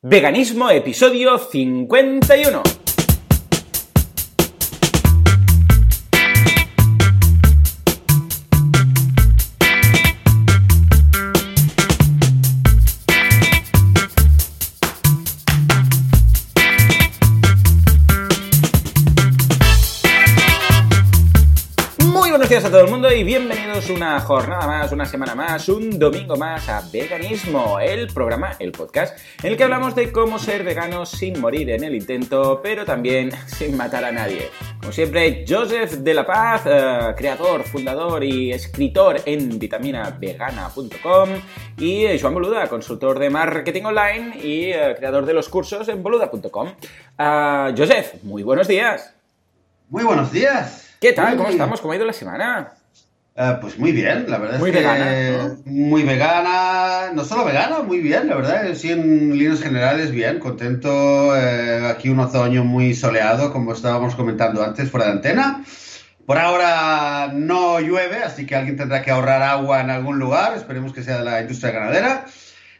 Veganismo, episodio 51. A todo el mundo y bienvenidos una jornada más, una semana más, un domingo más a Veganismo, el programa, el podcast, en el que hablamos de cómo ser veganos sin morir en el intento, pero también sin matar a nadie. Como siempre, Joseph de la Paz, eh, creador, fundador y escritor en vitaminavegana.com y Joan Boluda, consultor de marketing online y eh, creador de los cursos en boluda.com. Ah, Joseph, muy buenos días. Muy buenos días. ¿Qué tal? ¿Cómo estamos? ¿Cómo ha ido la semana? Eh, pues muy bien, la verdad Muy es que vegana, ¿no? muy vegana, no solo vegana, muy bien, la verdad, sí en líneas generales bien, contento, eh, aquí un otoño muy soleado, como estábamos comentando antes, fuera de antena. Por ahora no llueve, así que alguien tendrá que ahorrar agua en algún lugar, esperemos que sea de la industria ganadera.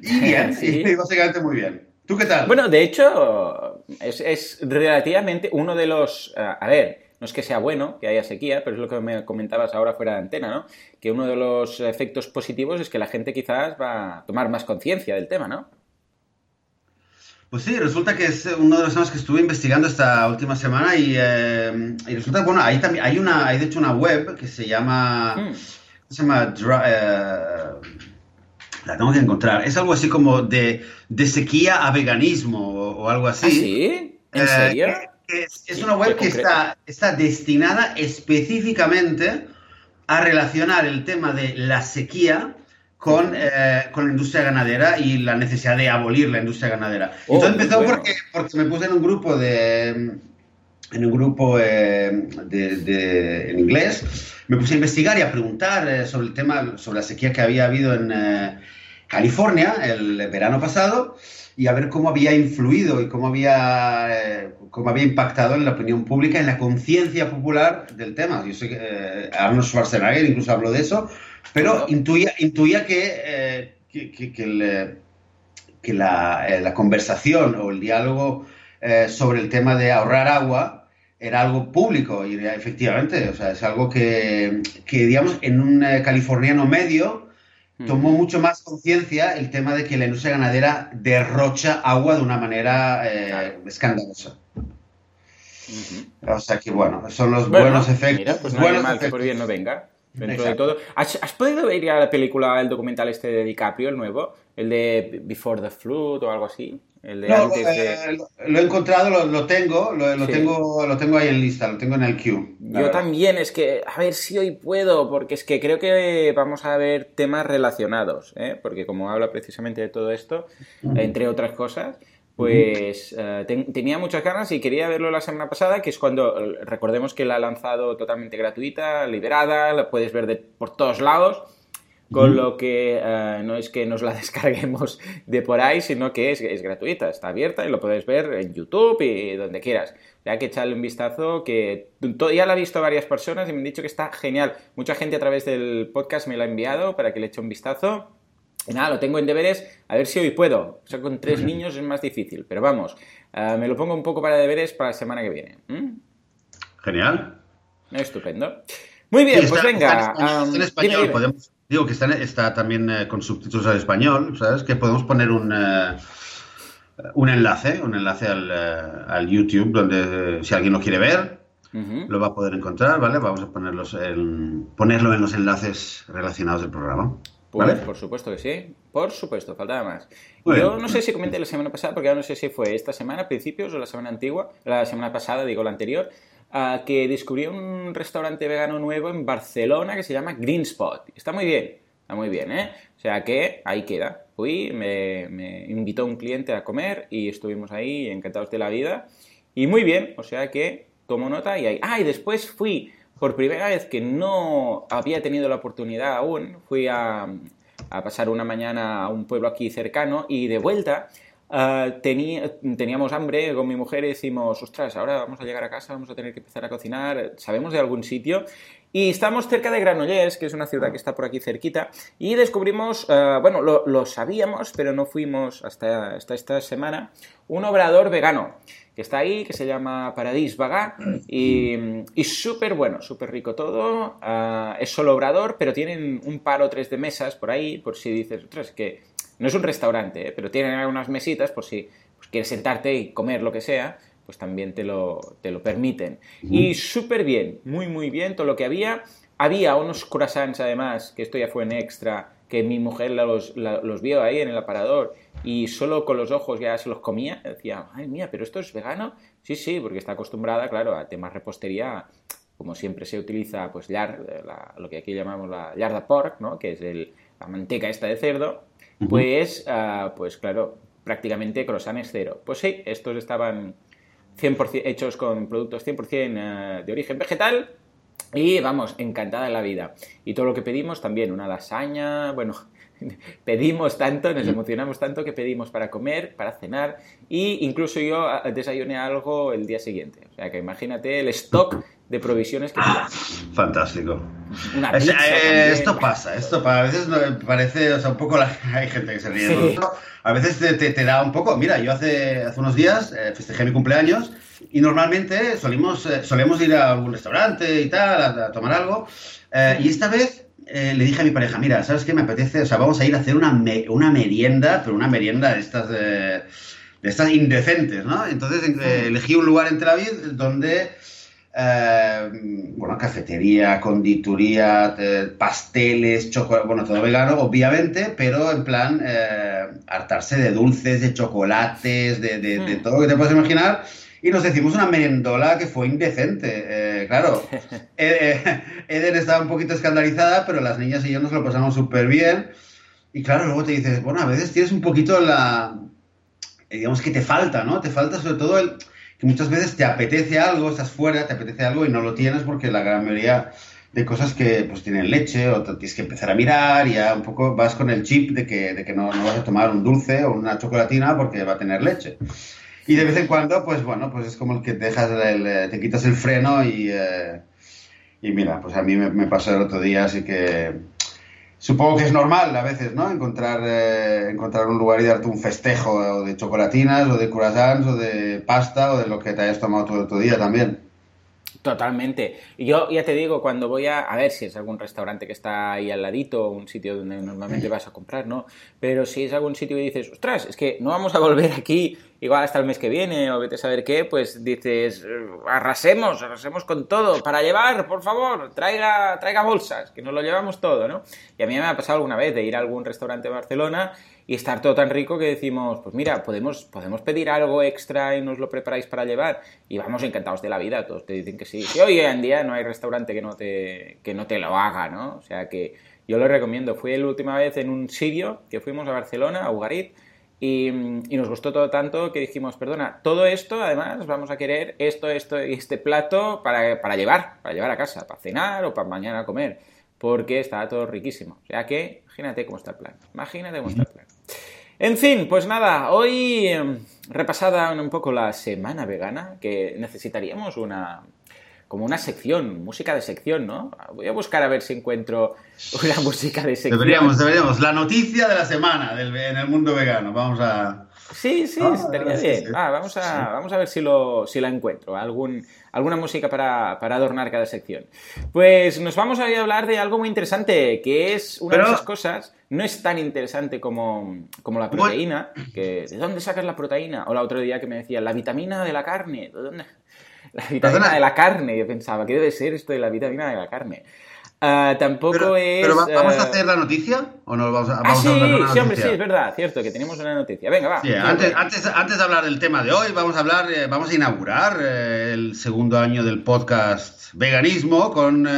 Y bien, Sí. y básicamente muy bien. ¿Tú qué tal? Bueno, de hecho, es, es relativamente uno de los... eh, a ver, no es que sea bueno que haya sequía, pero es lo que me comentabas ahora fuera de antena, ¿no? Que uno de los efectos positivos es que la gente quizás va a tomar más conciencia del tema, ¿no? Pues sí, resulta que es uno de los temas que estuve investigando esta última semana y, eh, y resulta, bueno, hay también, hay una, hay de hecho una web que se llama, Hmm. se llama, eh, la tengo que encontrar, es algo así como de, de sequía a veganismo o, o algo así. ¿Ah, sí? ¿En Eh, serio? que es, una web que está, está destinada específicamente a relacionar el tema de la sequía con, eh, con la industria ganadera y la necesidad de abolir la industria ganadera. Oh, Entonces empezó bueno. porque, porque me puse en un grupo de en un grupo eh, de, de- en inglés, me puse a investigar y a preguntar eh, sobre el tema, sobre la sequía que había habido en California el verano pasado y a ver cómo había influido y cómo había, eh, cómo había impactado en la opinión pública, en la conciencia popular del tema. Yo sé que eh, Arnold Schwarzenegger incluso habló de eso, pero intuía, intuía que, eh, que, que- que el, que la, eh, la conversación o el diálogo eh, sobre el tema de ahorrar agua era algo público y efectivamente, o sea, es algo que, que, digamos, en un californiano medio tomó mucho más conciencia el tema de que la industria ganadera derrocha agua de una manera eh, escandalosa. O sea que, bueno, son los Bueno, buenos efectos. Mira, pues no buenos mal que por bien no venga. Dentro Exacto. de todo. ¿Has, has podido ver ya la película, el documental este de DiCaprio, el nuevo? El de Before the Flood o algo así. El de No, antes de... eh, lo, he encontrado, lo, lo tengo, lo, lo Sí. tengo, lo tengo ahí en lista, lo tengo en el queue. Yo verdad. también, es que, a ver si hoy puedo, porque es que creo que vamos a ver temas relacionados, ¿eh? porque como habla precisamente de todo esto, entre otras cosas, pues eh, ten- tenía muchas ganas y quería verlo la semana pasada, que es cuando, recordemos que la ha lanzado totalmente gratuita, liberada, la puedes ver de, por todos lados, con lo que eh, no es que nos la descarguemos de por ahí, sino que es, es gratuita, está abierta y lo puedes ver en YouTube y donde quieras. Ya que echarle un vistazo, que ya la ha visto varias personas y me han dicho que está genial. Mucha gente a través del podcast me lo ha enviado para que le eche un vistazo. Y nada, lo tengo en deberes, a ver si hoy puedo. O sea, con tres niños es más difícil, pero vamos, eh, me lo pongo un poco para deberes para la semana que viene. ¿Mm? Genial. Estupendo. Muy bien, pues está- venga. Está en español, dime, dime. podemos- digo que está, está también eh, con subtítulos al español, ¿sabes? Que podemos poner un, eh, un enlace, un enlace al, eh, al YouTube donde si alguien lo quiere ver, lo va a poder encontrar, ¿vale? Vamos a ponerlos en- ponerlo en los enlaces relacionados del programa. Pues ¿Vale? por supuesto que sí, por supuesto, faltaba más. Yo no sé si comenté la semana pasada, porque ahora no sé si fue esta semana, principios, o la semana antigua, la semana pasada, digo la anterior, que descubrí un restaurante vegano nuevo en Barcelona que se llama Green Spot. Está muy bien, está muy bien, ¿eh? O sea que ahí queda. Fui, me, me invitó un cliente a comer y estuvimos ahí encantados de la vida. Y muy bien, o sea que tomo nota y ahí. Ah, y después fui por primera vez que no había tenido la oportunidad aún, fui a, a pasar una mañana a un pueblo aquí cercano y de vuelta ah, tenía- teníamos hambre con mi mujer y decimos, ostras, ahora vamos a llegar a casa, vamos a tener que empezar a cocinar, ¿sabemos de algún sitio? Y estamos cerca de Granollers, que es una ciudad que está por aquí cerquita, y descubrimos, eh, bueno, lo, sabíamos, pero no fuimos hasta, esta semana, un obrador vegano que está ahí, que se llama Paradis Vaga, y, y súper bueno, súper rico todo. Eh, es solo obrador, pero tienen un par o tres de mesas por ahí, por si dices, es que no es un restaurante, eh, pero tienen algunas mesitas por si pues, quieres sentarte y comer lo que sea pues también te lo, te lo permiten. Y súper bien, muy, muy bien todo lo que había. Había unos croissants además, que esto ya fue en extra, que mi mujer los, los vio ahí en el aparador y solo con los ojos ya se los comía. Decía, ay mía, pero esto es vegano. Sí, sí, porque está acostumbrada, claro, a temas repostería. Como siempre se utiliza, pues, lo que aquí llamamos la yarda pork, ¿no? Que es el, la manteca esta de cerdo. Pues, ah, pues claro, prácticamente croissants cero. Pues sí, estos estaban 100% hechos con productos 100% eh, de origen vegetal y vamos, encantada de la vida. Y todo lo que pedimos también, una lasaña, bueno, pedimos tanto, nos emocionamos tanto que pedimos para comer, para cenar e incluso yo ah, desayuné algo el día siguiente. O sea que imagínate el stock de provisiones que ah, Fantástico. Eh, esto pasa, esto pasa. A veces parece, o sea, un poco la, hay gente que se ríe. A veces te, te, da un poco. Mira, yo hace, hace unos días eh, festejé mi cumpleaños y normalmente solimos, eh, solemos ir a algún restaurante y tal, a, tomar algo. y esta vez le dije a mi pareja, mira, ¿sabes qué me apetece? O sea, vamos a ir a hacer una, una merienda, pero una merienda de estas, de estas indecentes, ¿no? Entonces elegí un lugar en Tel Aviv donde eh, bueno, cafetería, condituría, pasteles, chocolate, bueno, todo vegano, obviamente, pero en plan eh, hartarse de dulces, de chocolates, de, hmm. todo lo que te puedes imaginar. Y nos decimos una merendola que fue indecente. Eh, claro, Eden estaba un poquito escandalizada, pero las niñas y yo nos lo pasamos súper bien. Y claro, luego te dices, bueno, a veces tienes un poquito la... digamos que te falta, ¿no? Te falta sobre todo el que muchas veces te apetece algo, estás fuera, te apetece algo y no lo tienes porque la gran mayoría de cosas que pues tienen leche o tienes que empezar a mirar y ya un poco vas con el chip de que, de que no, no, vas a tomar un dulce o una chocolatina porque va a tener leche. Y de vez en cuando, pues bueno, pues es como el que dejas te quitas el freno y, eh, y mira, pues a mí me pasó el otro día, así que Supongo que es normal a veces, ¿no? Encontrar, eh, encontrar un lugar y darte un festejo de chocolatinas o de croissants o de pasta o de lo que te hayas tomado todo el día también. Totalmente. Yo ya te digo, cuando voy a, a ver si es algún restaurante que está ahí al ladito, un sitio donde normalmente vas a comprar, ¿no? Pero si es algún sitio y dices, ostras, es que no vamos a volver aquí igual hasta el mes que viene o vete a saber qué, pues dices, arrasemos, arrasemos con todo, para llevar, por favor, traiga, traiga bolsas, que nos lo llevamos todo, ¿no? Y a mí me ha pasado alguna vez de ir a algún restaurante de Barcelona y estar todo tan rico que decimos, pues mira, podemos, podemos pedir algo extra y nos lo preparáis para llevar. Y vamos encantados de la vida, todos te dicen que sí. Y hoy en día no hay restaurante que no te, que no te lo haga, ¿no? O sea que yo lo recomiendo. Fui la última vez en un sitio que fuimos a Barcelona, a Ugarit, y, nos gustó todo tanto que dijimos, perdona, todo esto, además, vamos a querer esto, esto y este plato para, para llevar, para llevar a casa, para cenar o para mañana comer, porque estaba todo riquísimo. O sea que, imagínate cómo está el plan, imagínate cómo está el plan. En fin, pues nada, hoy em, repasada un poco la semana vegana, que necesitaríamos una como una sección, música de sección, ¿no? Voy a buscar a ver si encuentro una música de sección. Deberíamos, deberíamos. La noticia de la semana del, en el mundo vegano. Vamos a... Sí, sí, ah, estaría bien. Ah, vamos, a, vamos a ver si, lo, si la encuentro. Algún, alguna música para, para, adornar cada sección. Pues nos vamos a hablar de algo muy interesante, que es una de esas cosas, no es tan interesante como, como la proteína, que ¿de dónde sacas la proteína? O la otro día que me decía, la vitamina de la carne, ¿de dónde? La vitamina de la carne, yo pensaba, ¿qué debe ser esto de la vitamina de la carne? Uh, tampoco es. ¿Pero vamos a eh, hacer la noticia? ¿O no vamos a, vamos ah, sí, a sí, hombre, sí, es verdad, cierto, que tenemos una noticia. Venga, va. Sí, antes, antes, antes, de hablar del tema de hoy, vamos a hablar, eh, vamos a inaugurar eh, el segundo año del podcast Veganismo con,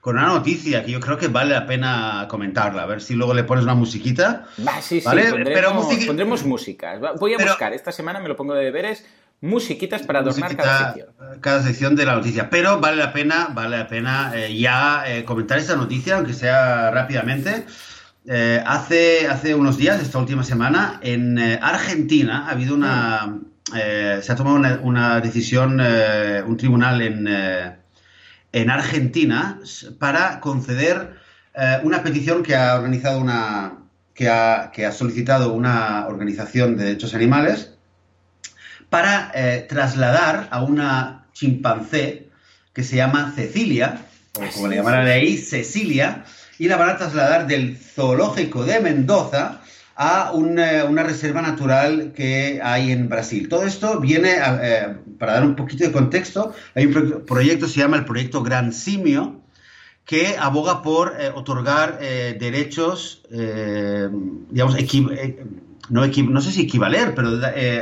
con una noticia que yo creo que vale la pena comentarla. A ver si luego le pones una musiquita. Va, sí, sí, pondremos, Pero pondremos música. Voy a buscar, esta semana me lo pongo de deberes musiquitas para adornar cada sección. Cada sección de la noticia. Pero vale la pena, vale la pena eh, ya eh, comentar esta noticia, aunque sea rápidamente. Eh, hace, hace unos días, esta última semana, en Argentina ha habido una. se ha tomado una, decisión, un tribunal en, en Argentina para conceder una petición que ha organizado una. Que ha, que ha, solicitado una organización de derechos animales para eh, trasladar a una chimpancé que se llama Cecilia, o como le llamarán ahí, Cecilia, y la van a trasladar del zoológico de Mendoza a una, reserva natural que hay en Brasil. Todo esto viene, eh, para dar un poquito de contexto, hay un proyecto, se llama el Proyecto Gran Simio, que aboga por eh, otorgar eh, derechos, digamos, no, no, sé si equivaler, pero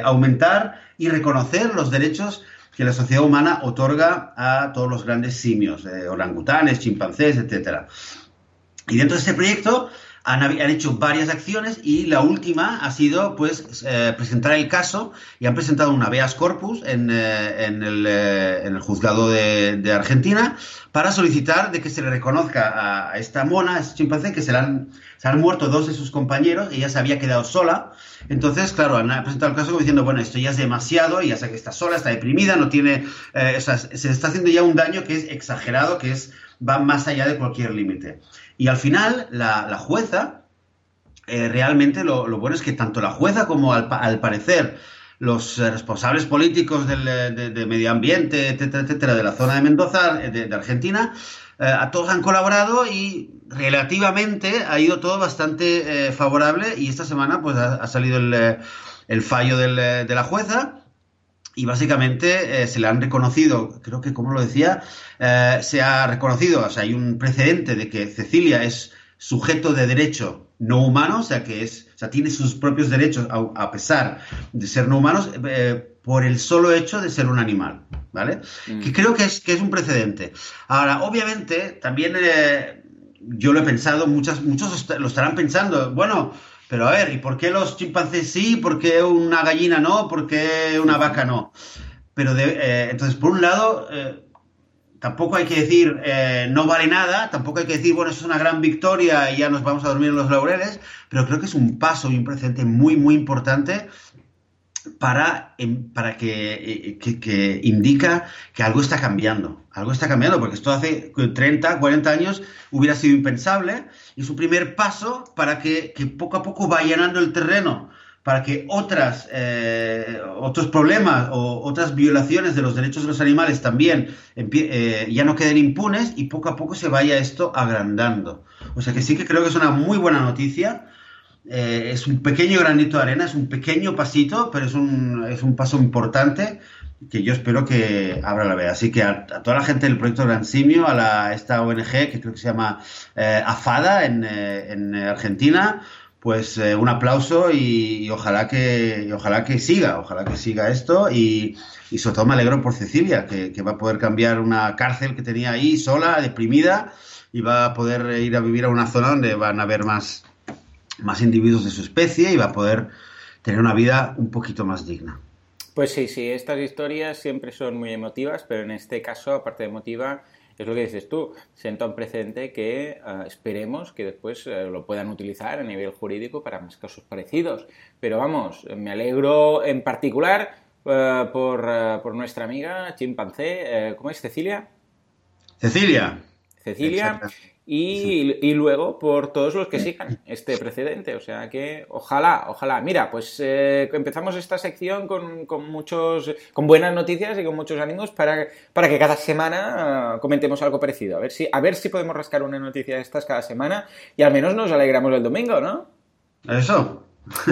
aumentar y reconocer los derechos que la sociedad humana otorga a todos los grandes simios, orangutanes, chimpancés, etc. Y dentro de este proyecto han, hecho varias acciones y la última ha sido pues eh, presentar el caso y han presentado un habeas corpus en, eh, en, el, eh, en el, juzgado de, de, Argentina para solicitar de que se le reconozca a, esta mona, a este chimpancé, que se, le han, se han muerto dos de sus compañeros, ella se había quedado sola. Entonces, claro, han presentado el caso como diciendo, bueno, esto ya es demasiado, y ya sé que está sola, está deprimida, no tiene, o sea, se está haciendo ya un daño que es exagerado, que es va más allá de cualquier límite. Y al final, la, jueza, eh, realmente lo, bueno es que tanto la jueza como al, parecer los eh, responsables políticos del, eh, de, medio ambiente, etcétera, etcétera, de la zona de Mendoza, de, Argentina, a todos han colaborado y relativamente ha ido todo bastante favorable. Y esta semana pues ha, salido el, el fallo de la jueza y básicamente se le han reconocido, creo que como lo decía, eh, se ha reconocido, o sea, hay un precedente de que Cecilia es sujeto de derecho no humano, o sea, que es, o sea, tiene sus propios derechos a, pesar de ser no humanos eh, por el solo hecho de ser un animal, ¿vale? Mm. Que creo que es, que es un precedente. Ahora, obviamente, también eh, yo lo he pensado, muchas, muchos lo estarán pensando, bueno, pero a ver, ¿y por qué los chimpancés sí? ¿Por qué una gallina no? ¿Por qué una vaca no? Pero entonces, por un lado, tampoco hay que decir eh, no vale nada, tampoco hay que decir, bueno, eso es una gran victoria y ya nos vamos a dormir en los laureles, pero creo que es un paso y un precedente muy, muy importante para, em, para que, eh, que, indica que algo está cambiando. Algo está cambiando, porque esto hace 30, 40 años hubiera sido impensable y es un primer paso para que, que poco a poco va llenando el terreno para que otras, eh, otros problemas o otras violaciones de los derechos de los animales también eh, ya no queden impunes y poco a poco se vaya esto agrandando. O sea que sí que creo que es una muy buena noticia. Eh, es un pequeño granito de arena, es un pequeño pasito, pero es un, es un paso importante que yo espero que abra la veda. Así que a, toda la gente del proyecto Gran Simio, a la, esta ONG que creo que se llama AFADA en, en Argentina, pues eh, un aplauso y, ojalá que ojalá que siga, ojalá que siga esto y, sobre todo me alegro por Cecilia, que, va a poder cambiar una cárcel que tenía ahí sola, deprimida, y va a poder ir a vivir a una zona donde van a haber más, más individuos de su especie y va a poder tener una vida un poquito más digna. Pues sí, sí, estas historias siempre son muy emotivas, pero en este caso, aparte de emotiva, es lo que dices tú, sienta un precedente que eh, esperemos que después eh, lo puedan utilizar a nivel jurídico para más casos parecidos. Pero vamos, me alegro en particular eh, por, por, nuestra amiga chimpancé, ¿cómo es? Cecilia. Cecilia. Cecilia, y, luego por todos los que sigan este precedente. O sea que ojalá, ojalá. Mira, pues eh, empezamos esta sección con, con, muchos, con buenas noticias y con muchos ánimos para, para que cada semana ah, comentemos algo parecido. A ver si, a ver si podemos rascar una noticia de estas cada semana y al menos nos alegramos el domingo, ¿no? Eso.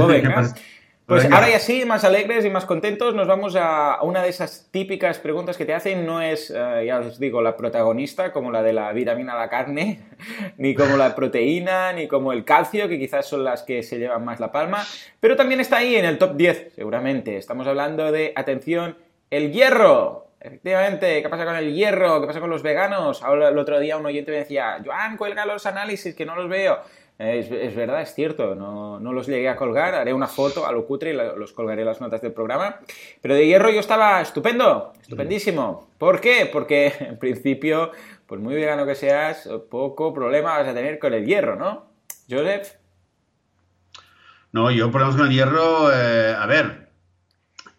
Pues ahora ya sí, más alegres y más contentos, nos vamos a una de esas típicas preguntas que te hacen. No es, eh, ya os digo, la protagonista, como la de la vitamina a la carne, ni como la proteína, ni como el calcio, que quizás son las que se llevan más la palma, pero también está ahí en el top 10, seguramente. Estamos hablando de, atención, el hierro. Efectivamente, ¿qué pasa con el hierro? ¿Qué pasa con los veganos? Ahora el otro día un oyente me decía, Joan, cuelga los análisis que no los veo. Es, verdad, es cierto, no, los llegué a colgar, haré una foto a lo cutre y los colgaré las notas del programa. Pero de hierro yo estaba estupendo, estupendísimo. ¿Por qué? Porque en principio, pues muy vegano que seas, poco problema vas a tener con el hierro, ¿no? Joseph. No, yo problemas con el hierro, eh, a ver,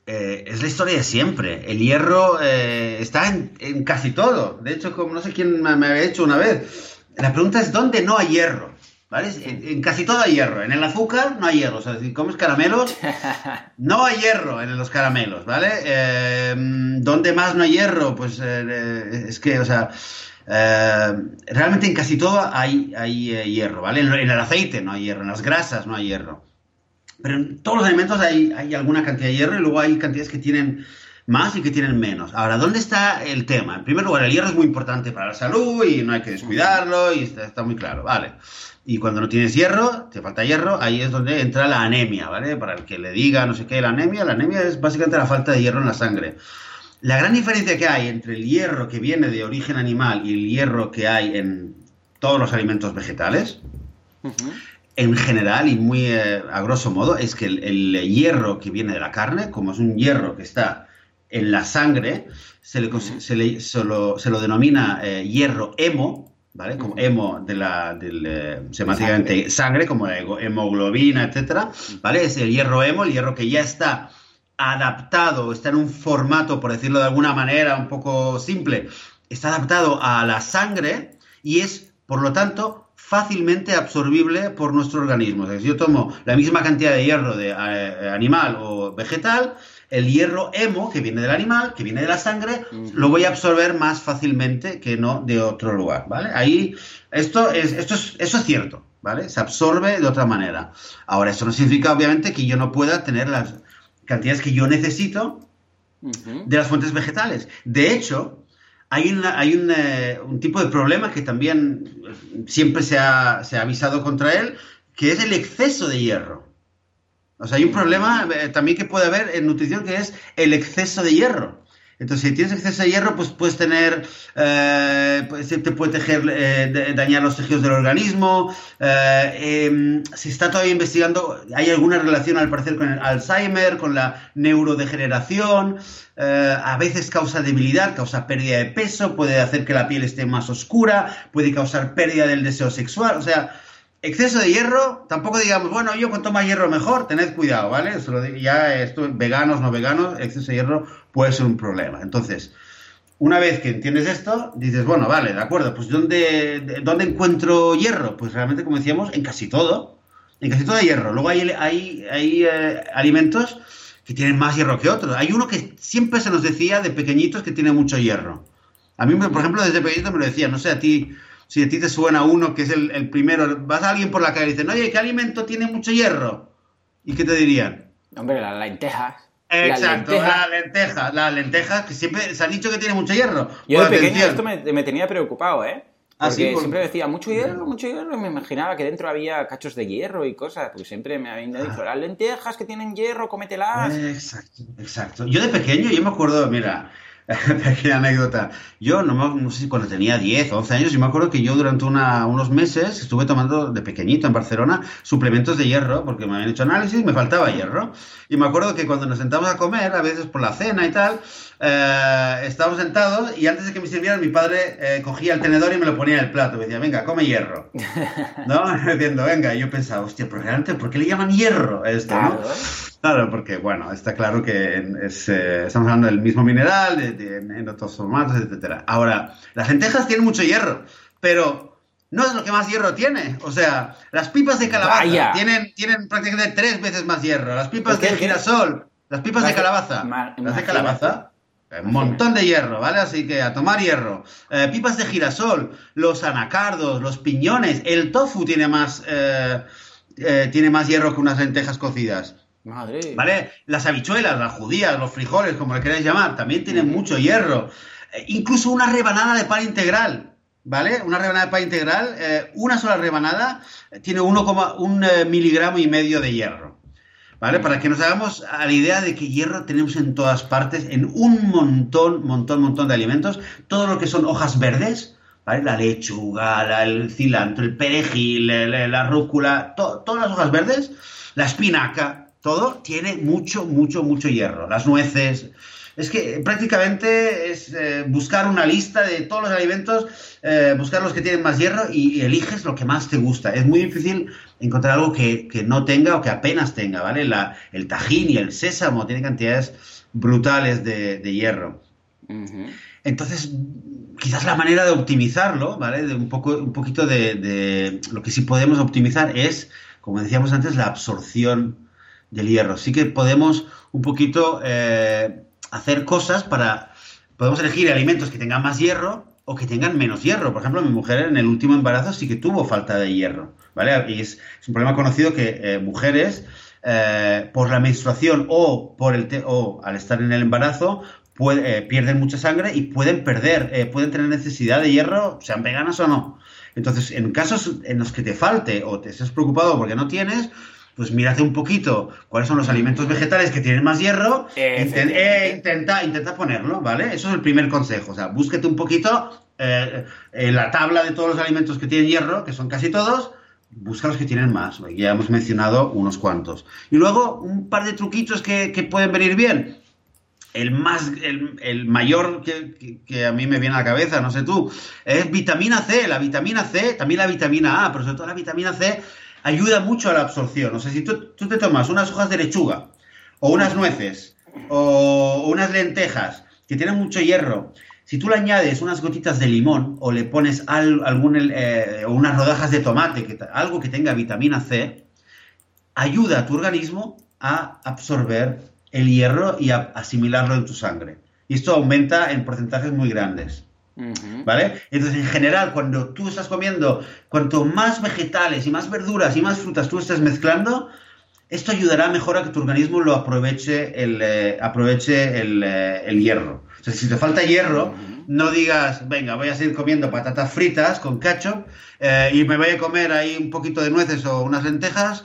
eh, es la historia de siempre. El hierro eh, está en, casi todo. De hecho, como no sé quién me, había hecho una vez, la pregunta es ¿dónde no hay hierro? ¿Vale? En, casi todo hay hierro. En el azúcar no hay hierro. O sea, si comes caramelos, no hay hierro en los caramelos, ¿vale? Eh, ¿Dónde más no hay hierro? Pues es que, o sea, realmente en casi todo hay, hay hierro, ¿vale? En, en, el aceite no hay hierro, en las grasas no hay hierro. Pero en todos los alimentos hay, alguna cantidad de hierro y luego hay cantidades que tienen más y que tienen menos. Ahora, ¿dónde está el tema? En primer lugar, el hierro es muy importante para la salud y no hay que descuidarlo y está, muy claro, ¿vale? Y cuando no tienes hierro, te falta hierro, ahí es donde entra la anemia, ¿vale? Para el que le diga no sé qué, la anemia, la anemia es básicamente la falta de hierro en la sangre. La gran diferencia que hay entre el hierro que viene de origen animal y el hierro que hay en todos los alimentos vegetales en general y muy eh, a grosso modo es que el, hierro que viene de la carne, como es un hierro que está en la sangre, se, le, se, le, se lo denomina eh, hierro hemo, ¿vale? Como hemo de la, del, eh, semánticamente sangre. como la hemoglobina, etcétera, ¿vale? Es el hierro hemo, el hierro que ya está adaptado, está en un formato, por decirlo de alguna manera, un poco simple, está adaptado a la sangre y es, por lo tanto, fácilmente absorbible por nuestro organismo. si yo tomo la misma cantidad de hierro de eh, animal o vegetal, el hierro hemo, que viene del animal, que viene de la sangre, lo voy a absorber más fácilmente que no de otro lugar, ¿vale? Ahí, esto es, esto es, eso es cierto, ¿vale? Se absorbe de otra manera. Ahora, esto no significa, obviamente, que yo no pueda tener las cantidades que yo necesito de las fuentes vegetales. De hecho, hay, hay eh, un, tipo de problema que también siempre se ha, se ha, avisado contra él, que es el exceso de hierro. O sea, hay un problema eh, también que puede haber en nutrición que es el exceso de hierro. Entonces, si tienes exceso de hierro, pues puedes tener, eh, pues, te puede tejer, eh, dañar los tejidos del organismo. Eh, em, se está todavía investigando, hay alguna relación al parecer con el Alzheimer, con la neurodegeneración. a veces causa debilidad, causa pérdida de peso, puede hacer que la piel esté más oscura, puede causar pérdida del deseo sexual. O sea, Exceso de hierro, tampoco digamos, bueno, yo cuanto más hierro mejor, tened cuidado, ¿vale? ya esto, veganos, no veganos, exceso de hierro puede ser un problema. Entonces, una vez que entiendes esto, dices, bueno, vale, de acuerdo, pues ¿dónde, ¿dónde encuentro hierro? Pues realmente, como decíamos, en casi todo. En casi todo hay hierro. Luego hay, hay, hay eh, alimentos que tienen más hierro que otros. Hay uno que siempre se nos decía de pequeñitos que tiene mucho hierro. A mí, por ejemplo, desde pequeñito me lo decía, no sé, a ti si a ti te suena uno que es el, primero, vas a alguien por la calle y dicen, oye, ¿qué alimento tiene mucho hierro? ¿Y qué te dirían? Hombre, las lentejas. Exacto, las lentejas, las lentejas, que siempre se ha dicho que tiene mucho hierro. Yo de pequeño esto me, tenía preocupado, ¿eh? Ah, porque siempre decía, mucho hierro, mucho hierro, y me imaginaba que dentro había cachos de hierro y cosas, porque siempre me habían dicho, las lentejas que tienen hierro, cómetelas. Exacto, exacto. Yo de pequeño, yo me acuerdo, mira, pequeña anécdota. Yo no, no, sé si cuando tenía 10 o 11 años, yo me acuerdo que yo durante unos meses estuve tomando de pequeñito en Barcelona suplementos de hierro, porque me habían hecho análisis y me faltaba hierro. Y me acuerdo que cuando nos sentamos a comer, a veces por la cena y tal, eh, estábamos sentados y antes de que me sirvieran, mi padre eh, cogía el tenedor y me lo ponía en el plato. Me decía, venga, come hierro. ¿No? Diciendo, venga. Y yo pensaba, hostia, pero realmente, ¿por qué le llaman hierro a esto? ¿no? Claro, porque bueno, está claro que es, eh, estamos hablando del mismo mineral, en otros formatos, etcétera. Ahora, las lentejas tienen mucho hierro, pero no es lo que más hierro tiene. O sea, las pipas de calabaza tienen, tienen prácticamente tres veces más hierro. Las pipas de girasol, las pipas de calabaza, las de calabaza, un montón de hierro, ¿vale? Así que a tomar hierro. Eh, pipas de girasol, los anacardos, los piñones, el tofu tiene más, eh, tiene más hierro que unas lentejas cocidas. Madre. ¿Vale? Las habichuelas, las judías, los frijoles, como le queráis llamar, también tienen mucho hierro. Eh, incluso una rebanada de pan integral, ¿vale? Una rebanada de pan integral, eh, una sola rebanada eh, tiene 1,1 miligramo y medio de hierro. ¿Vale? Para que nos hagamos a la idea de que hierro tenemos en todas partes, en un montón, montón, montón de alimentos. Todo lo que son hojas verdes, ¿vale? La lechuga, el cilantro, el perejil, la, rúcula, todas las hojas verdes, la espinaca, todo tiene mucho, mucho, mucho hierro. Las nueces, es que prácticamente es eh, buscar una lista de todos los alimentos, eh, buscar los que tienen más hierro y, eliges lo que más te gusta. Es muy difícil encontrar algo que, no tenga o que apenas tenga, ¿vale? La, el tajín y el sésamo tienen cantidades brutales de, hierro. Entonces, quizás la manera de optimizarlo, ¿vale? De un, poco, un poquito de, lo que sí podemos optimizar es, como decíamos antes, la absorción del hierro. Sí que podemos un poquito eh, hacer cosas para... Podemos elegir alimentos que tengan más hierro o que tengan menos hierro. Por ejemplo, mi mujer en el último embarazo sí que tuvo falta de hierro, ¿vale? Y es, un problema conocido que eh, mujeres, eh, por la menstruación o, por el o al estar en el embarazo, puede, pierden mucha sangre y pueden perder, pueden tener necesidad de hierro, sean veganas o no. Entonces, en casos en los que te falte o te estés preocupado porque no tienes, pues mírate un poquito cuáles son los alimentos vegetales que tienen más hierro e intenta, intenta ponerlo, ¿vale? Eso es el primer consejo. O sea, búsquete un poquito eh, en la tabla de todos los alimentos que tienen hierro, que son casi todos, busca los que tienen más. Ya hemos mencionado unos cuantos. Y luego, un par de truquitos que, pueden venir bien. El, más, el, mayor que, que, a mí me viene a la cabeza, no sé tú, es vitamina C. La vitamina C, también la vitamina A, pero sobre todo la vitamina C ayuda mucho a la absorción. O sea, si tú, te tomas unas hojas de lechuga, o unas nueces, o unas lentejas, que tienen mucho hierro, si tú le añades unas gotitas de limón o le pones algún, eh, unas rodajas de tomate, que, algo que tenga vitamina C, ayuda a tu organismo a absorber el hierro y a asimilarlo en tu sangre. Y esto aumenta en porcentajes muy grandes. ¿Vale? Entonces, en general, cuando tú estás comiendo, cuanto más vegetales y más verduras y más frutas tú estés mezclando, esto ayudará mejor a que tu organismo lo aproveche el, eh, aproveche el, eh, el, hierro. O sea, si te falta hierro, no digas, venga, voy a seguir comiendo patatas fritas con ketchup eh, y me voy a comer ahí un poquito de nueces o unas lentejas.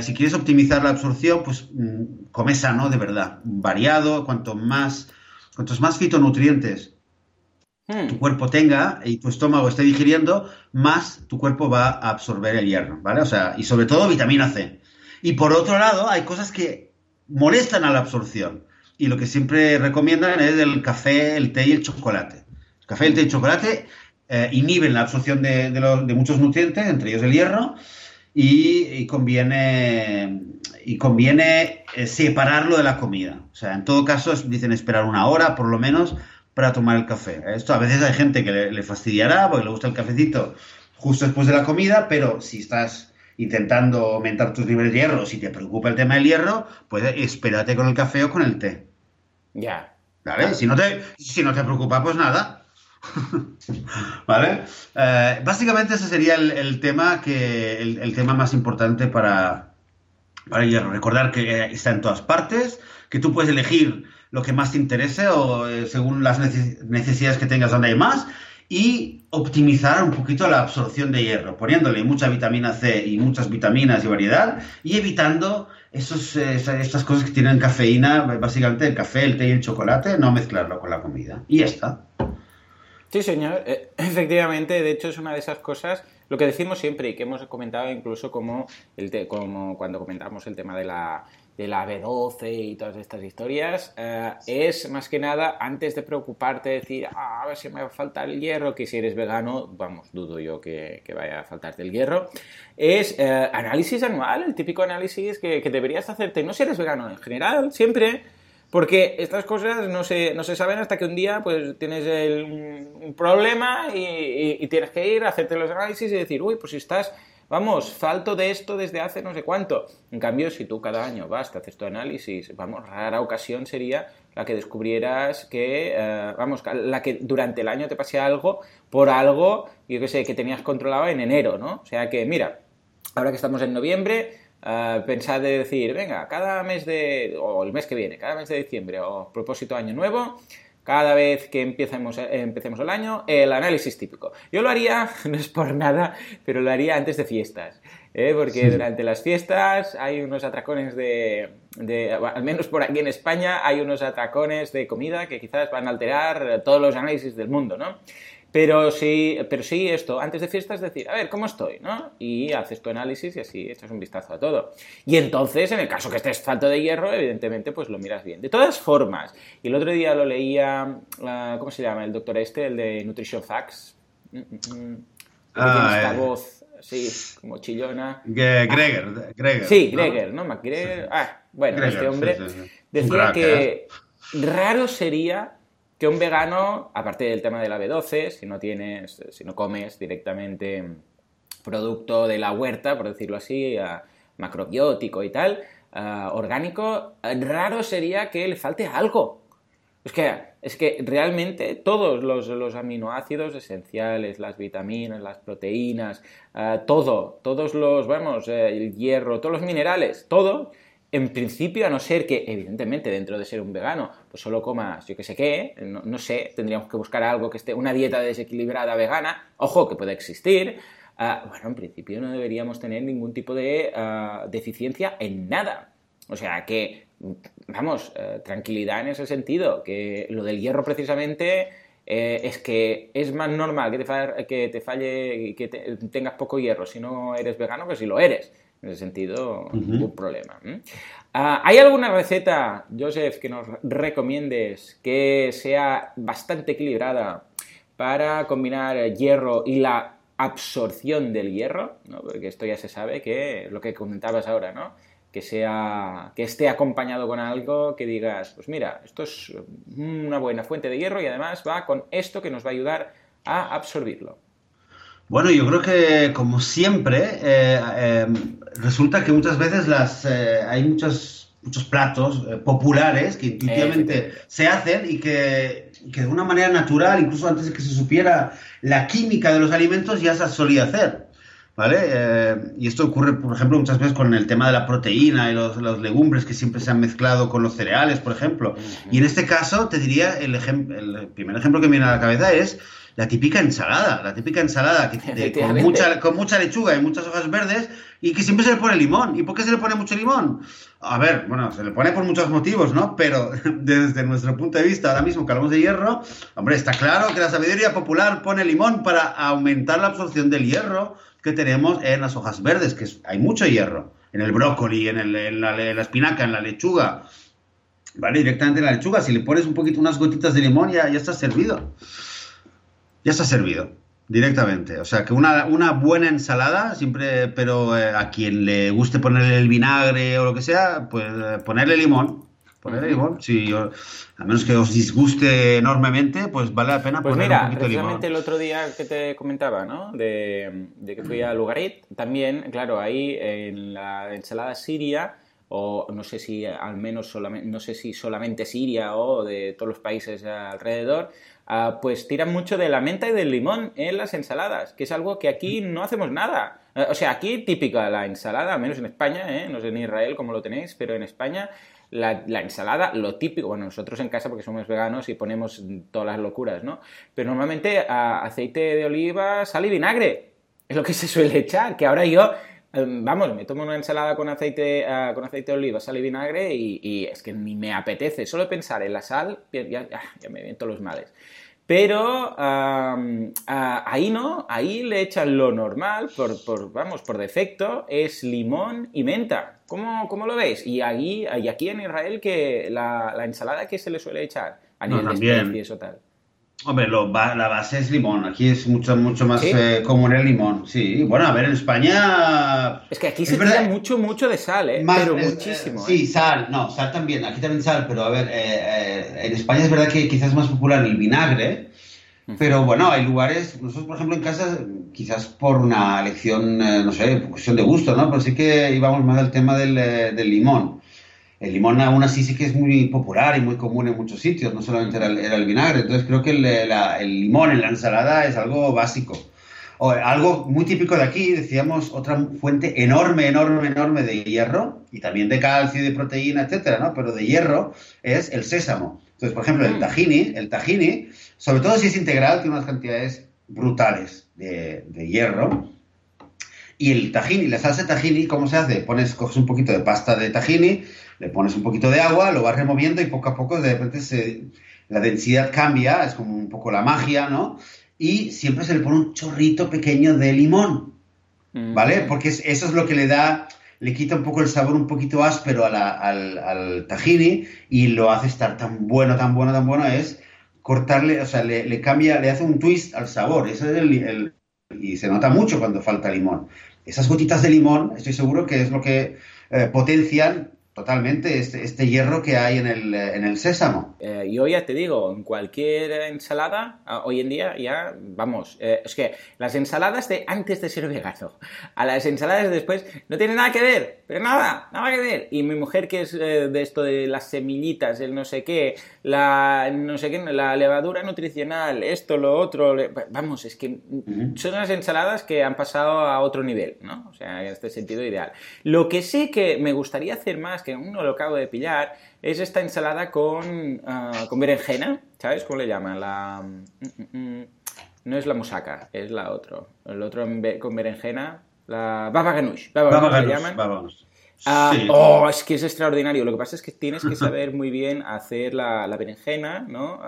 si quieres optimizar la absorción, pues mm, come sano de verdad, variado, cuanto más, cuantos más fitonutrientes Hmm. tu cuerpo tenga y tu estómago esté digiriendo, más tu cuerpo va a absorber el hierro, ¿vale? O sea, y sobre todo vitamina C. Y por otro lado, hay cosas que molestan a la absorción. Y lo que siempre recomiendan es el café, el té y el chocolate. El café, el té y el chocolate eh, inhiben la absorción de, muchos nutrientes, entre ellos el hierro, y, conviene, y conviene eh, separarlo de la comida. O sea, en todo caso, dicen esperar una hora por lo menos para tomar el café. Esto a veces hay gente que le, fastidiará porque le gusta el cafecito justo después de la comida, pero si estás intentando aumentar tus niveles de hierro, si te preocupa el tema del hierro, pues espérate con el café o con el té. Ya. ¿Vale? Si no te, si no te preocupa, pues nada. ¿Vale? Eh, básicamente ese sería el, tema que el, tema más importante para, para el hierro. Recordar que eh, está en todas partes, que tú puedes elegir lo que más te interese o eh, según las necesidades que tengas donde hay más y optimizar un poquito la absorción de hierro, poniéndole mucha vitamina C y muchas vitaminas y variedad y evitando esos, estas cosas que tienen cafeína, básicamente el café, el té y el chocolate, no mezclarlo con la comida. Y ya está. Sí, señor. Eh, efectivamente, de hecho es una de esas cosas, lo que decimos siempre y que hemos comentado incluso como, el como cuando comentamos el tema de la de la B12 y todas estas historias, eh, es más que nada antes de preocuparte, decir, ah, a ver si me va a faltar el hierro, que si eres vegano, vamos, dudo yo que, vaya a faltarte el hierro, es eh, análisis anual, el típico análisis que, deberías hacerte, no si eres vegano en general, siempre, porque estas cosas no se, no se saben hasta que un día pues tienes un problema y, y tienes que ir a hacerte los análisis y decir, uy, pues si estás vamos, falto de esto desde hace no sé cuánto. En cambio, si tú cada año vas, te haces tu análisis, vamos, rara ocasión sería la que descubrieras que, eh, vamos, la que durante el año te pase algo por algo, yo que sé, que tenías controlado en enero, ¿no? O sea que, mira, ahora que estamos en noviembre, uh, pensad de decir, venga, cada mes de, o el mes que viene, cada mes de diciembre, o propósito año nuevo, cada vez que empecemos, empecemos el año, el análisis típico. Yo lo haría, no es por nada, pero lo haría antes de fiestas, ¿eh? porque durante las fiestas hay unos atracones de, al menos por aquí en España, hay unos atracones de comida que quizás van a alterar todos los análisis del mundo, ¿no? Pero sí, pero sí esto, antes de fiesta es decir, a ver, ¿cómo estoy? ¿no? Y haces tu análisis y así echas un vistazo a todo. Y entonces, en el caso que estés falto de hierro, evidentemente, pues lo miras bien. De todas formas, y el otro día lo leía, ah, ¿cómo se llama? El doctor este, el de Nutrition Facts. Mm, mm, mm. Ah, esta eh. voz sí, como chillona. Greger, Greger. Sí, Greger, ¿no? McGregor. Ah, bueno, este hombre decía que raro sería que un vegano, aparte del tema de la B12, si no tienes, si no comes directamente producto de la huerta, por decirlo así, macrobiótico y tal, orgánico, raro sería que le falte algo. Es que, es que realmente todos los, aminoácidos esenciales, las vitaminas, las proteínas, todo, todos los, vamos, eh, el hierro, todos los minerales, todo, en principio, a no ser que, evidentemente, dentro de ser un vegano, pues solo comas, yo que sé qué, no, sé, tendríamos que buscar algo que esté, una dieta desequilibrada vegana, ojo, que puede existir. Ah, bueno, en principio no deberíamos tener ningún tipo de ah, deficiencia en nada. O sea que, vamos, eh, tranquilidad en ese sentido, que lo del hierro precisamente eh, es que es más normal que te, falle, que te falle, que tengas poco hierro si no eres vegano que si lo eres. En ese sentido, ningún problema. Ah, ¿Hay alguna receta, Joseph, que nos recomiendes que sea bastante equilibrada para combinar hierro y la absorción del hierro? Porque esto ya se sabe que lo que comentabas ahora, ¿no? Que, sea, que esté acompañado con algo que digas, pues mira, esto es una buena fuente de hierro y además va con esto que nos va a ayudar a absorbirlo. Bueno, yo creo que como siempre, eh, eh, resulta que muchas veces las, eh, hay muchos, muchos platos populares que intuitivamente se hacen y que, que, de una manera natural, incluso antes de que se supiera la química de los alimentos, ya se solía hacer. ¿Vale? y esto ocurre, por ejemplo, muchas veces con el tema de la proteína y los, los legumbres que siempre se han mezclado con los cereales, por ejemplo. Y en este caso, te diría, el, el primer ejemplo que me viene a la cabeza es la típica ensalada, la típica ensalada que, con, mucha, con mucha lechuga y muchas hojas verdes y que siempre se le pone limón. ¿Y por qué se le pone mucho limón? A ver, bueno, se le pone por muchos motivos, ¿no? Pero desde nuestro punto de vista, ahora mismo que hablamos de hierro, hombre, está claro que la sabiduría popular pone limón para aumentar la absorción del hierro que tenemos en las hojas verdes, que hay mucho hierro, en el brócoli, en, en, la, espinaca, en la lechuga. ¿Vale? Directamente en la lechuga, si le pones un poquito, unas gotitas de limón, ya, está servido ya está servido directamente. O sea, que una, buena ensalada, siempre, pero eh, a quien le guste ponerle el vinagre o lo que sea, pues eh, ponerle limón. Si a menos que os disguste enormemente, pues vale la pena pues ponerle un poquito de limón. el otro día que te comentaba, ¿no? De, de que fui a Lugarit, también, claro, ahí en la ensalada siria, o no sé si al menos solamente, no sé si solamente Siria o de todos los países alrededor, Ah, pues tiran mucho de la menta y del limón en las ensaladas, que es algo que aquí no hacemos nada. Eh, o sea, aquí típica la ensalada, al menos en España, ¿eh? no sé en Israel como lo tenéis, pero en España la, ensalada, lo típico, bueno, nosotros en casa porque somos veganos y ponemos todas las locuras, ¿no? Pero normalmente aceite de oliva, sal y vinagre, es lo que se suele echar, que ahora yo em, vamos, me tomo una ensalada con aceite, ah, con aceite de oliva, sal y vinagre y, es que ni me apetece. Solo pensar en la sal, ya, ya, ya me vienen todos los males. Pero ahí no, ahí le echan lo normal, por, vamos, por defecto, es limón y menta. ¿Cómo, cómo lo veis? Y, ahí, y aquí en Israel, que la, ensalada que se le suele echar a nivel de especies o tal. Hombre, la base es limón. Aquí es mucho, mucho más eh, común el limón. Sí, bueno, a ver, en España. Es que aquí se tira mucho, mucho de sal, ¿eh? pero muchísimo. sí, ¿eh? sal, no, sal también. Aquí también sal, pero a ver, eh, en España es verdad que quizás es más popular el vinagre. Pero bueno, hay lugares, nosotros por ejemplo en casa, quizás por una elección, no sé, por cuestión de gusto, ¿no? Pero sí que íbamos más al tema del, del limón. El limón aún así sí que es muy popular y muy común en muchos sitios, no solamente era el, vinagre. Entonces creo que el, limón en la ensalada es algo básico. O algo muy típico de aquí, decíamos, otra fuente enorme, enorme, enorme de hierro y también de calcio y de proteína, etcétera, ¿no? Pero de hierro es el sésamo. Entonces, por ejemplo, el mm. tahini, el tahini, sobre todo si es integral, tiene unas cantidades brutales de, de hierro. Y el tahini, la salsa de tahini, ¿cómo se hace? Pones, coges un poquito de pasta de tahini, le pones un poquito de agua, lo vas removiendo y poco a poco de repente se, la densidad cambia, es como un poco la magia, ¿no? y siempre se le pone un chorrito pequeño de limón, ¿vale? Porque eso es lo que le da, le quita un poco el sabor un poquito áspero al, al tahini y lo hace estar tan bueno, tan bueno, tan bueno, es cortarle, o sea, le, cambia, le hace un twist al sabor. Ese es el, y se nota mucho cuando falta limón. Esas gotitas de limón, estoy seguro que es lo que eh, potencian totalmente este, este, hierro que hay en el, en el sésamo. Eh, yo ya te digo, en cualquier ensalada, ah, hoy en día ya, vamos, eh, es que las ensaladas de antes de ser vegano a las ensaladas de después no tienen nada que ver, pero nada, nada que ver. Y mi mujer que es eh, de esto de las semillitas, el no sé qué, la, no sé qué, la levadura nutricional, esto, lo otro, vamos, es que son unas ensaladas que han pasado a otro nivel, ¿no? O sea, en este sentido ideal. Lo que sí que me gustaría hacer más que aún no lo acabo de pillar, es esta ensalada con, ah, con berenjena, ¿sabes cómo le llaman? La... Mm, mm, mm, no es la musaca, es la otra. El otro con berenjena, la baba ganoush. Baba, le llaman. Ah, oh, es que es extraordinario. Lo que pasa es que tienes que saber muy bien hacer la, la berenjena, ¿no?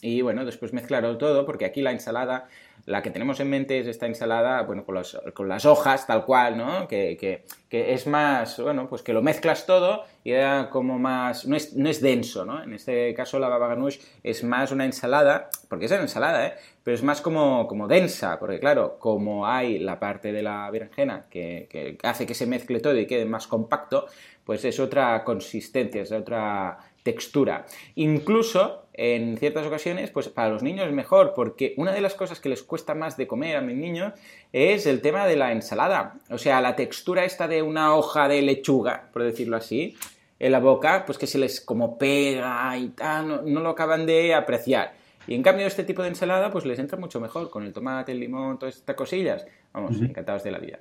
y bueno, después mezclarlo todo, porque aquí la ensalada la que tenemos en mente es esta ensalada, bueno, con, con las hojas tal cual, ¿no? Que, que, que, es más, bueno, pues que lo mezclas todo y era como más, no es, no es denso, ¿no? En este caso la baba ganoush es más una ensalada, porque es una ensalada, ¿eh? Pero es más como, como densa, porque claro, como hay la parte de la berenjena que, que hace que se mezcle todo y quede más compacto, pues es otra consistencia, es otra textura. Incluso en ciertas ocasiones, pues para los niños es mejor, porque una de las cosas que les cuesta más de comer a mis niños es el tema de la ensalada. O sea, la textura esta de una hoja de lechuga, por decirlo así, en la boca, pues que se les como pega y tal, no, lo acaban de apreciar. Y en cambio este tipo de ensalada pues les entra mucho mejor con el tomate, el limón, todas estas cosillas. Vamos, encantados de la vida.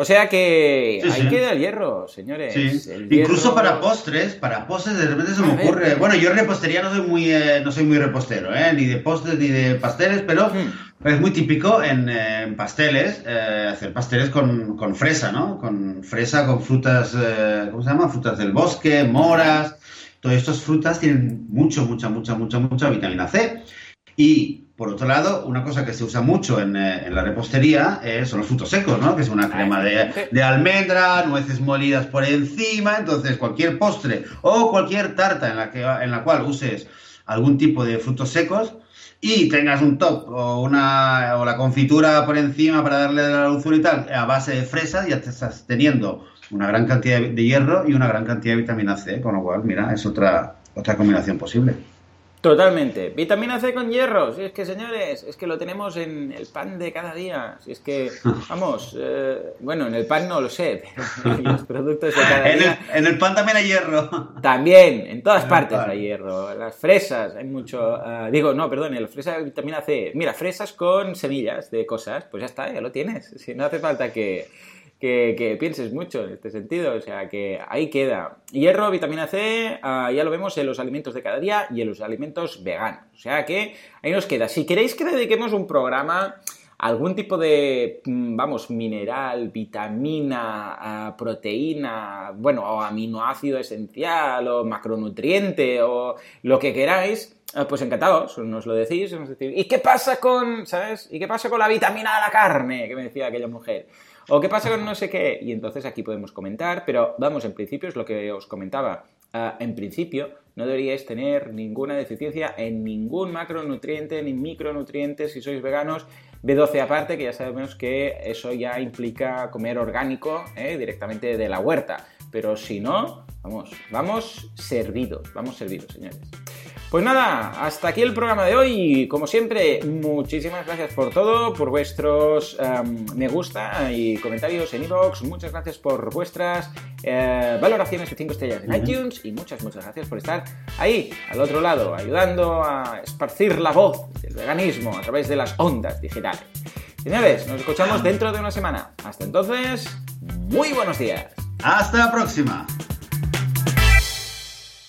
O sea que ahí queda el hierro, señores. Incluso para postres, para postres de repente se me ocurre. Bueno, yo en repostería no soy muy, eh, no soy muy repostero, ¿eh? ni de postres ni de pasteles, pero hmm. es muy típico en, eh, pasteles eh, hacer pasteles con, con, fresa, ¿no? Con fresa, con frutas, ¿cómo se llama? Frutas del bosque, moras. Todas estas frutas tienen mucho, mucha, mucha, mucha, mucha vitamina C. Y por otro lado, una cosa que se usa mucho en, eh, la repostería eh, son los frutos secos, ¿no? Que es una crema de, almendra, nueces molidas por encima. Entonces, cualquier postre o cualquier tarta en la, que, en la cual uses algún tipo de frutos secos y tengas un top o, una, o la confitura por encima para darle la dulzura y tal, a base de fresas, ya te estás teniendo una gran cantidad de hierro y una gran cantidad de vitamina C, con lo cual, mira, es otra, otra combinación posible. Totalmente. Vitamina C con hierro. Si es que, señores, es que lo tenemos en el pan de cada día. Si es que, vamos, eh, bueno, en el pan no lo sé, pero en los productos de cada día. en el pan también hay hierro. También, en todas partes hay hierro. Las fresas, hay mucho. Ah, digo, no, perdón, en la fresa de vitamina C. Mira, fresas con semillas de cosas, pues ya está, ya lo tienes. Si no hace falta que que, pienses mucho en este sentido. O sea, que ahí queda. Hierro, vitamina C, ah, ya lo vemos en los alimentos de cada día y en los alimentos veganos. O sea que ahí nos queda. Si queréis que dediquemos un programa algún tipo de, mm, vamos, mineral, vitamina, ah, proteína, bueno, o aminoácido esencial, o macronutriente, o lo que queráis, ah, pues encantados, nos lo decís, nos decís, ¿y qué pasa con, sabes? ¿Y qué pasa con la vitamina de la carne? Que me decía aquella mujer. ¿O qué pasa con no sé qué? Y entonces aquí podemos comentar, pero vamos, en principio es lo que os comentaba. Ah, en principio, no deberíais tener ninguna deficiencia en ningún macronutriente ni micronutriente si sois veganos. B12 aparte, que ya sabemos que eso ya implica comer orgánico ¿eh? directamente de la huerta. Pero si no, vamos, vamos servidos, vamos servidos, señores. Pues nada, hasta aquí el programa de hoy. Como siempre, muchísimas gracias por todo, por vuestros em, me gusta y comentarios en iVoox. Muchas gracias por vuestras eh, valoraciones de 5 estrellas en iTunes. Y muchas, muchas gracias por estar ahí, al otro lado, ayudando a esparcir la voz del veganismo a través de las ondas digitales. Señores, nos escuchamos dentro de una semana. Hasta entonces, muy buenos días. Hasta la próxima.